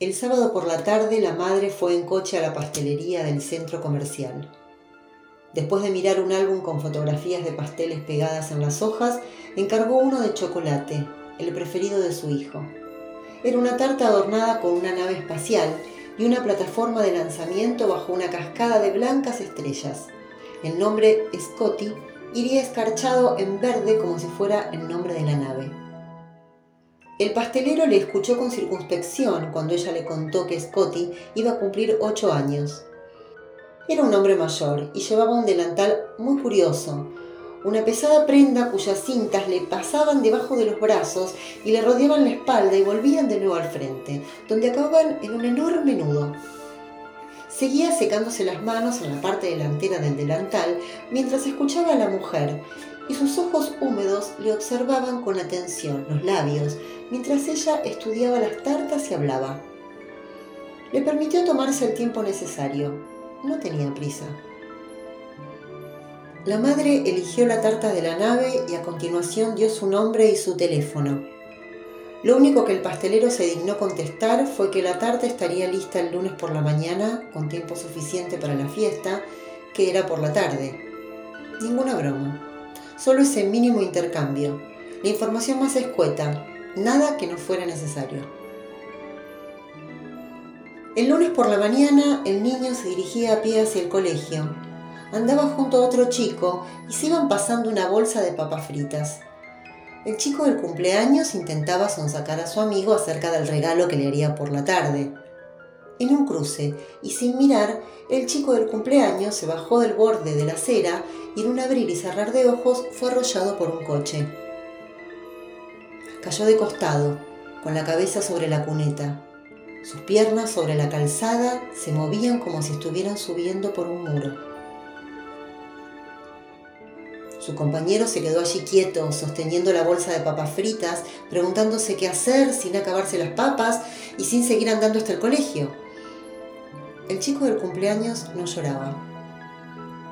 El sábado por la tarde la madre fue en coche a la pastelería del centro comercial. Después de mirar un álbum con fotografías de pasteles pegadas en las hojas, encargó uno de chocolate, el preferido de su hijo. Era una tarta adornada con una nave espacial y una plataforma de lanzamiento bajo una cascada de blancas estrellas. El nombre Scotty iría escarchado en verde como si fuera el nombre de la nave. El pastelero le escuchó con circunspección cuando ella le contó que Scotty iba a cumplir ocho años. Era un hombre mayor y llevaba un delantal muy curioso, una pesada prenda cuyas cintas le pasaban debajo de los brazos y le rodeaban la espalda y volvían de nuevo al frente, donde acababan en un enorme nudo. Seguía secándose las manos en la parte delantera del delantal mientras escuchaba a la mujer, y sus ojos húmedos le observaban con atención los labios mientras ella estudiaba las tartas y hablaba. Le permitió tomarse el tiempo necesario. No tenía prisa. La madre eligió la tarta de la nave y a continuación dio su nombre y su teléfono. Lo único que el pastelero se dignó contestar fue que la tarta estaría lista el lunes por la mañana, con tiempo suficiente para la fiesta, que era por la tarde. Ninguna broma. Solo ese mínimo intercambio. La información más escueta, nada que no fuera necesario. El lunes por la mañana el niño se dirigía a pie hacia el colegio. Andaba junto a otro chico y se iban pasando una bolsa de papas fritas. El chico del cumpleaños intentaba sonsacar a su amigo acerca del regalo que le haría por la tarde. En un cruce, y sin mirar, el chico del cumpleaños se bajó del borde de la acera y en un abrir y cerrar de ojos fue arrollado por un coche. Cayó de costado, con la cabeza sobre la cuneta. Sus piernas sobre la calzada se movían como si estuvieran subiendo por un muro. Su compañero se quedó allí quieto, sosteniendo la bolsa de papas fritas, preguntándose qué hacer sin acabarse las papas y sin seguir andando hasta el colegio. El chico del cumpleaños no lloraba,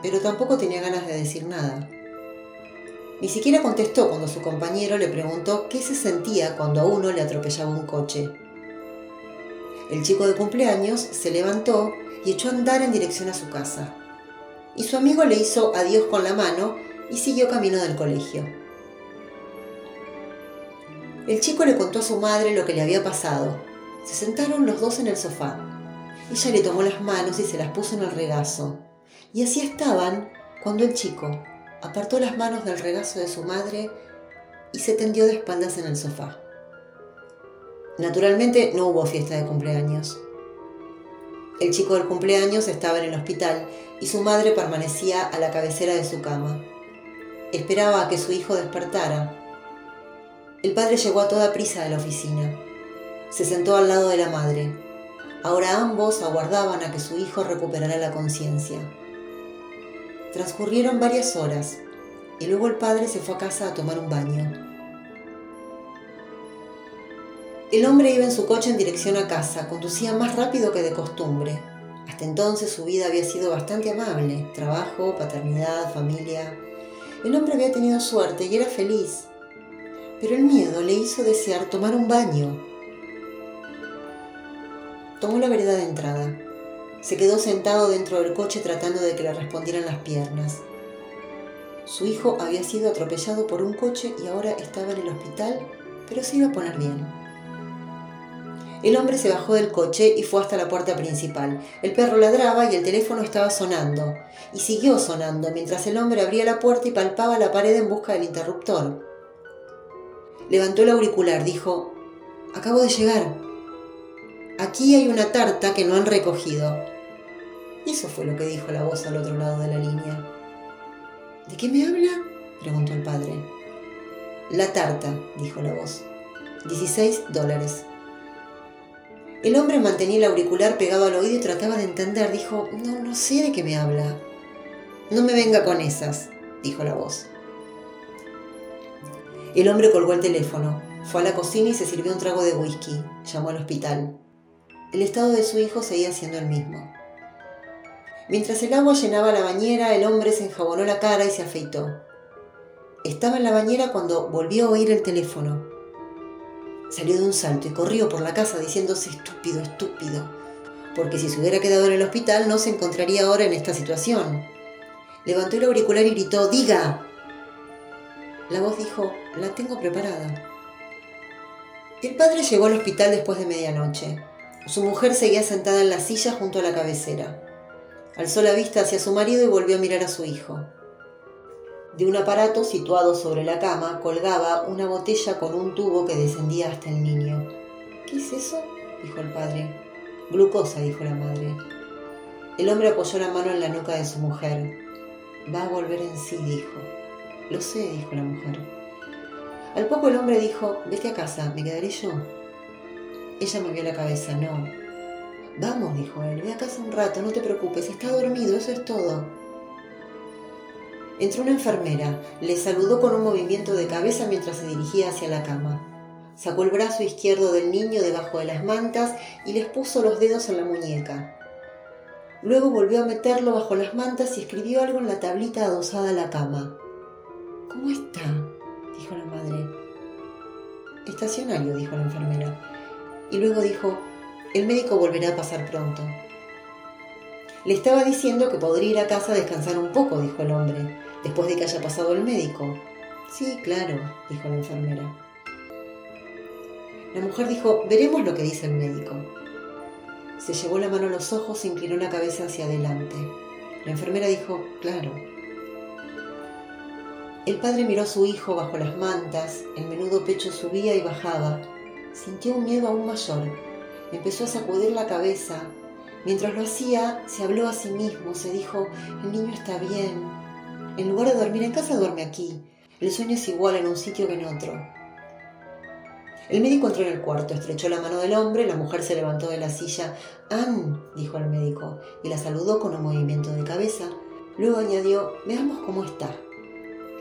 pero tampoco tenía ganas de decir nada. Ni siquiera contestó cuando su compañero le preguntó qué se sentía cuando a uno le atropellaba un coche. El chico de cumpleaños se levantó y echó a andar en dirección a su casa. Y su amigo le hizo adiós con la mano y siguió camino del colegio. El chico le contó a su madre lo que le había pasado. Se sentaron los dos en el sofá. Ella le tomó las manos y se las puso en el regazo. Y así estaban cuando el chico apartó las manos del regazo de su madre y se tendió de espaldas en el sofá. Naturalmente no hubo fiesta de cumpleaños. El chico del cumpleaños estaba en el hospital y su madre permanecía a la cabecera de su cama. Esperaba a que su hijo despertara. El padre llegó a toda prisa de la oficina. Se sentó al lado de la madre. Ahora ambos aguardaban a que su hijo recuperara la conciencia. Transcurrieron varias horas y luego el padre se fue a casa a tomar un baño. El hombre iba en su coche en dirección a casa, conducía más rápido que de costumbre. Hasta entonces su vida había sido bastante amable, trabajo, paternidad, familia, el hombre había tenido suerte y era feliz, pero el miedo le hizo desear tomar un baño. Tomó la vereda de entrada. Se quedó sentado dentro del coche tratando de que le respondieran las piernas. Su hijo había sido atropellado por un coche y ahora estaba en el hospital, pero se iba a poner bien. El hombre se bajó del coche y fue hasta la puerta principal. El perro ladraba y el teléfono estaba sonando. Y siguió sonando mientras el hombre abría la puerta y palpaba la pared en busca del interruptor. Levantó el auricular, dijo, Acabo de llegar. Aquí hay una tarta que no han recogido. Eso fue lo que dijo la voz al otro lado de la línea. ¿De qué me habla? preguntó el padre. La tarta, dijo la voz. 16 dólares. El hombre mantenía el auricular pegado al oído y trataba de entender. Dijo, no, no sé de qué me habla. No me venga con esas, dijo la voz. El hombre colgó el teléfono, fue a la cocina y se sirvió un trago de whisky. Llamó al hospital. El estado de su hijo seguía siendo el mismo. Mientras el agua llenaba la bañera, el hombre se enjabonó la cara y se afeitó. Estaba en la bañera cuando volvió a oír el teléfono. Salió de un salto y corrió por la casa diciéndose estúpido, estúpido, porque si se hubiera quedado en el hospital no se encontraría ahora en esta situación. Levantó el auricular y gritó, diga. La voz dijo, la tengo preparada. El padre llegó al hospital después de medianoche. Su mujer seguía sentada en la silla junto a la cabecera. Alzó la vista hacia su marido y volvió a mirar a su hijo. De un aparato situado sobre la cama colgaba una botella con un tubo que descendía hasta el niño. ¿Qué es eso? dijo el padre. Glucosa, dijo la madre. El hombre apoyó la mano en la nuca de su mujer. Va a volver en sí, dijo. Lo sé, dijo la mujer. Al poco el hombre dijo, vete a casa, ¿me quedaré yo? Ella movió la cabeza, no. Vamos, dijo él, ve a casa un rato, no te preocupes, está dormido, eso es todo. Entró una enfermera, le saludó con un movimiento de cabeza mientras se dirigía hacia la cama. Sacó el brazo izquierdo del niño debajo de las mantas y les puso los dedos en la muñeca. Luego volvió a meterlo bajo las mantas y escribió algo en la tablita adosada a la cama. ¿Cómo está? dijo la madre. Estacionario, dijo la enfermera. Y luego dijo, el médico volverá a pasar pronto. Le estaba diciendo que podría ir a casa a descansar un poco, dijo el hombre, después de que haya pasado el médico. Sí, claro, dijo la enfermera. La mujer dijo, veremos lo que dice el médico. Se llevó la mano a los ojos e inclinó la cabeza hacia adelante. La enfermera dijo, claro. El padre miró a su hijo bajo las mantas, el menudo pecho subía y bajaba. Sintió un miedo aún mayor. Empezó a sacudir la cabeza, Mientras lo hacía, se habló a sí mismo, se dijo, el niño está bien. En lugar de dormir en casa, duerme aquí. El sueño es igual en un sitio que en otro. El médico entró en el cuarto, estrechó la mano del hombre, la mujer se levantó de la silla. Ann, dijo el médico, y la saludó con un movimiento de cabeza. Luego añadió, veamos cómo está.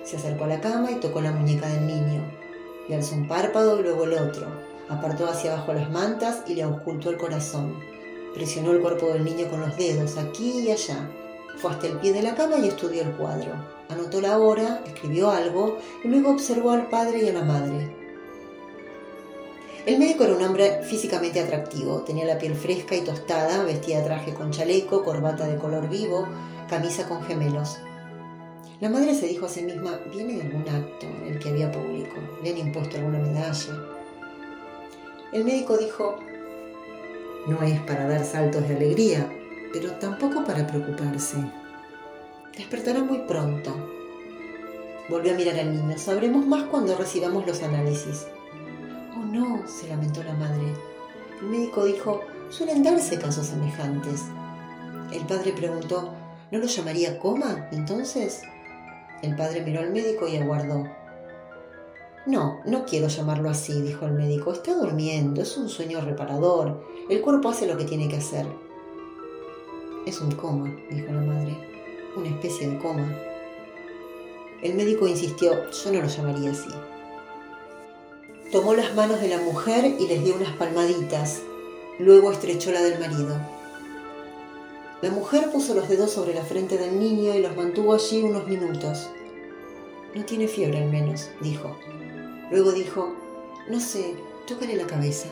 Se acercó a la cama y tocó la muñeca del niño. Le alzó un párpado y luego el otro. Apartó hacia abajo las mantas y le ocultó el corazón. Presionó el cuerpo del niño con los dedos, aquí y allá. Fue hasta el pie de la cama y estudió el cuadro. Anotó la hora, escribió algo y luego observó al padre y a la madre. El médico era un hombre físicamente atractivo. Tenía la piel fresca y tostada, vestía traje con chaleco, corbata de color vivo, camisa con gemelos. La madre se dijo a sí misma, viene de algún acto en el que había público, le han impuesto alguna medalla. El médico dijo, no es para dar saltos de alegría, pero tampoco para preocuparse. Despertará muy pronto. Volvió a mirar al niño. Sabremos más cuando recibamos los análisis. Oh no, se lamentó la madre. El médico dijo, suelen darse casos semejantes. El padre preguntó, ¿no lo llamaría coma entonces? El padre miró al médico y aguardó. No, no quiero llamarlo así, dijo el médico. Está durmiendo, es un sueño reparador. El cuerpo hace lo que tiene que hacer. Es un coma, dijo la madre. Una especie de coma. El médico insistió, yo no lo llamaría así. Tomó las manos de la mujer y les dio unas palmaditas. Luego estrechó la del marido. La mujer puso los dedos sobre la frente del niño y los mantuvo allí unos minutos. No tiene fiebre al menos, dijo. Luego dijo, no sé, tócale la cabeza.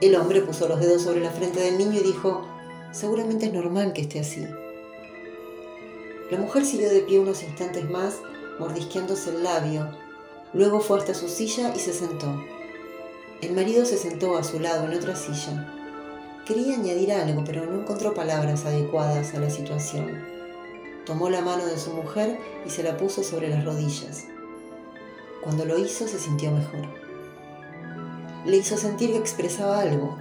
El hombre puso los dedos sobre la frente del niño y dijo, seguramente es normal que esté así. La mujer siguió de pie unos instantes más, mordisqueándose el labio. Luego fue hasta su silla y se sentó. El marido se sentó a su lado en otra silla. Quería añadir algo, pero no encontró palabras adecuadas a la situación. Tomó la mano de su mujer y se la puso sobre las rodillas. Cuando lo hizo se sintió mejor. Le hizo sentir que expresaba algo.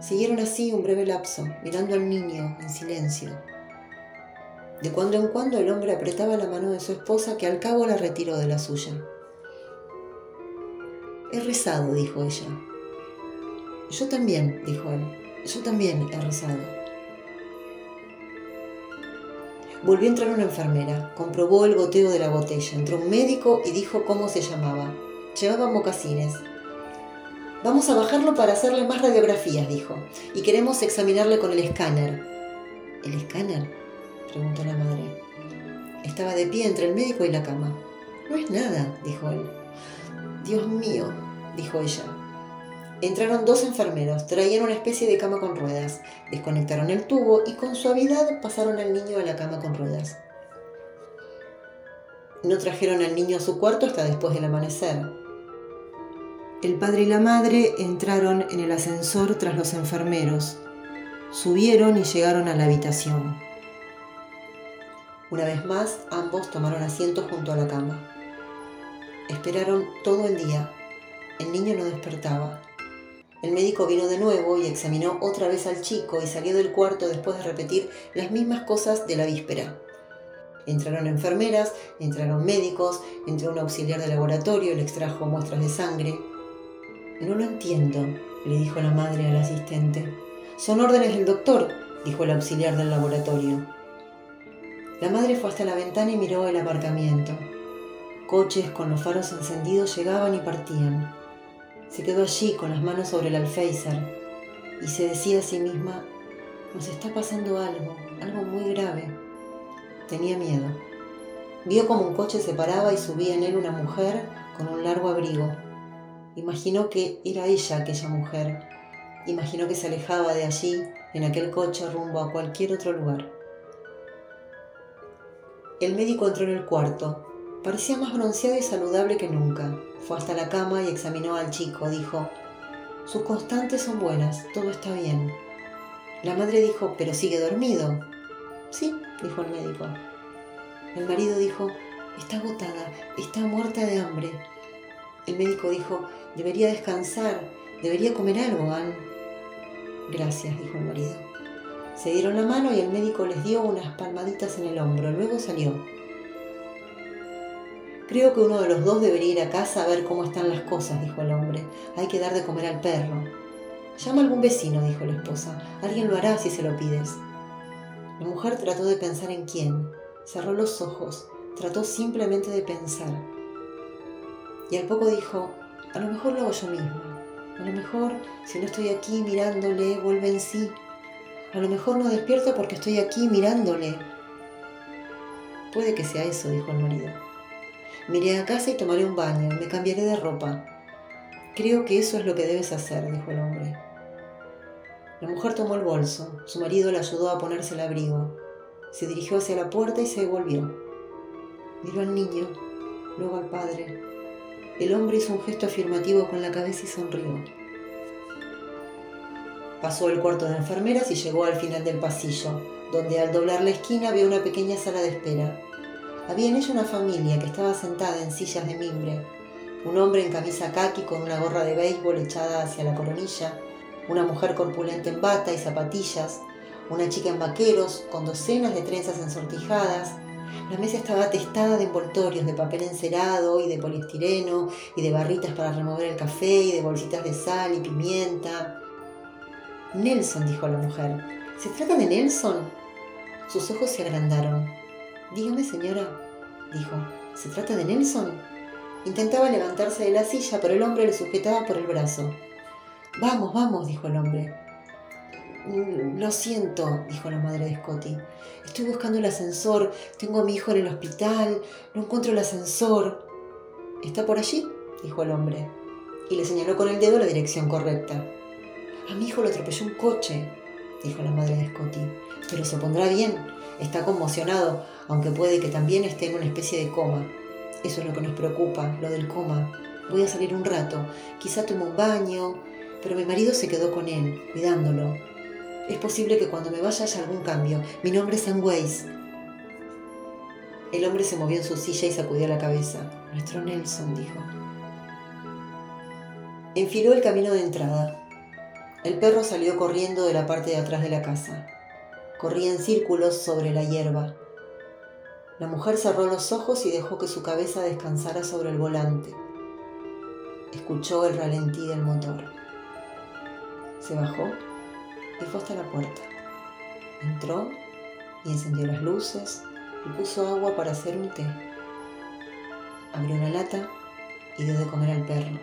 Siguieron así un breve lapso, mirando al niño en silencio. De cuando en cuando el hombre apretaba la mano de su esposa que al cabo la retiró de la suya. He rezado, dijo ella. Yo también, dijo él. Yo también he rezado. Volvió a entrar una enfermera, comprobó el goteo de la botella, entró un médico y dijo cómo se llamaba. Llevaba mocasines. Vamos a bajarlo para hacerle más radiografías, dijo, y queremos examinarle con el escáner. ¿El escáner? preguntó la madre. Estaba de pie entre el médico y la cama. No es nada, dijo él. Dios mío, dijo ella. Entraron dos enfermeros, traían una especie de cama con ruedas, desconectaron el tubo y con suavidad pasaron al niño a la cama con ruedas. No trajeron al niño a su cuarto hasta después del amanecer. El padre y la madre entraron en el ascensor tras los enfermeros. Subieron y llegaron a la habitación. Una vez más, ambos tomaron asiento junto a la cama. Esperaron todo el día. El niño no despertaba. El médico vino de nuevo y examinó otra vez al chico y salió del cuarto después de repetir las mismas cosas de la víspera. Entraron enfermeras, entraron médicos, entró un auxiliar de laboratorio, le extrajo muestras de sangre. No lo entiendo, le dijo la madre al asistente. Son órdenes del doctor, dijo el auxiliar del laboratorio. La madre fue hasta la ventana y miró el aparcamiento. Coches con los faros encendidos llegaban y partían. Se quedó allí con las manos sobre el alféizar y se decía a sí misma, nos está pasando algo, algo muy grave. Tenía miedo. Vio como un coche se paraba y subía en él una mujer con un largo abrigo. Imaginó que era ella aquella mujer. Imaginó que se alejaba de allí, en aquel coche, rumbo a cualquier otro lugar. El médico entró en el cuarto, Parecía más bronceado y saludable que nunca. Fue hasta la cama y examinó al chico. Dijo, sus constantes son buenas, todo está bien. La madre dijo, pero sigue dormido. Sí, dijo el médico. El marido dijo, está agotada, está muerta de hambre. El médico dijo, debería descansar, debería comer algo, Anne. Gracias, dijo el marido. Se dieron la mano y el médico les dio unas palmaditas en el hombro. Luego salió. Creo que uno de los dos debería ir a casa a ver cómo están las cosas, dijo el hombre. Hay que dar de comer al perro. Llama a algún vecino, dijo la esposa. Alguien lo hará si se lo pides. La mujer trató de pensar en quién. Cerró los ojos. Trató simplemente de pensar. Y al poco dijo, a lo mejor lo hago yo misma. A lo mejor, si no estoy aquí mirándole, vuelve en sí. A lo mejor no despierto porque estoy aquí mirándole. Puede que sea eso, dijo el marido. Me iré a casa y tomaré un baño, me cambiaré de ropa. Creo que eso es lo que debes hacer, dijo el hombre. La mujer tomó el bolso, su marido la ayudó a ponerse el abrigo. Se dirigió hacia la puerta y se devolvió. Miró al niño, luego al padre. El hombre hizo un gesto afirmativo con la cabeza y sonrió. Pasó el cuarto de enfermeras y llegó al final del pasillo, donde al doblar la esquina vio una pequeña sala de espera. Había en ella una familia que estaba sentada en sillas de mimbre. Un hombre en camisa khaki con una gorra de béisbol echada hacia la coronilla, una mujer corpulenta en bata y zapatillas, una chica en vaqueros con docenas de trenzas ensortijadas. La mesa estaba atestada de envoltorios de papel encerado y de poliestireno y de barritas para remover el café y de bolsitas de sal y pimienta. Nelson, dijo la mujer. ¿Se trata de Nelson? Sus ojos se agrandaron. Dígame, señora, dijo, ¿se trata de Nelson? Intentaba levantarse de la silla, pero el hombre le sujetaba por el brazo. Vamos, vamos, dijo el hombre. Mm, lo siento, dijo la madre de Scotty. Estoy buscando el ascensor. Tengo a mi hijo en el hospital. No encuentro el ascensor. ¿Está por allí? dijo el hombre. Y le señaló con el dedo la dirección correcta. A mi hijo lo atropelló un coche, dijo la madre de Scotty. Pero se pondrá bien. Está conmocionado aunque puede que también esté en una especie de coma. Eso es lo que nos preocupa, lo del coma. Voy a salir un rato, quizá tomo un baño, pero mi marido se quedó con él, cuidándolo. Es posible que cuando me vaya haya algún cambio. Mi nombre es Weiss. El hombre se movió en su silla y sacudió la cabeza. Nuestro Nelson, dijo. Enfiló el camino de entrada. El perro salió corriendo de la parte de atrás de la casa. Corría en círculos sobre la hierba. La mujer cerró los ojos y dejó que su cabeza descansara sobre el volante. Escuchó el ralentí del motor. Se bajó y fue hasta la puerta. Entró y encendió las luces y puso agua para hacer un té. Abrió una lata y dio de comer al perro.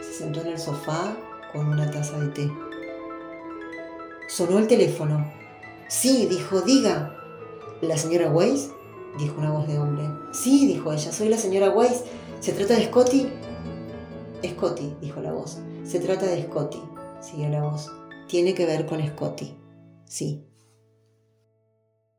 Se sentó en el sofá con una taza de té. Sonó el teléfono. Sí, dijo, diga. ¿La señora Weiss? dijo una voz de hombre. Sí, dijo ella, soy la señora Weiss. ¿Se trata de Scotty? Scotty, dijo la voz. Se trata de Scotty, siguió la voz. Tiene que ver con Scotty. Sí,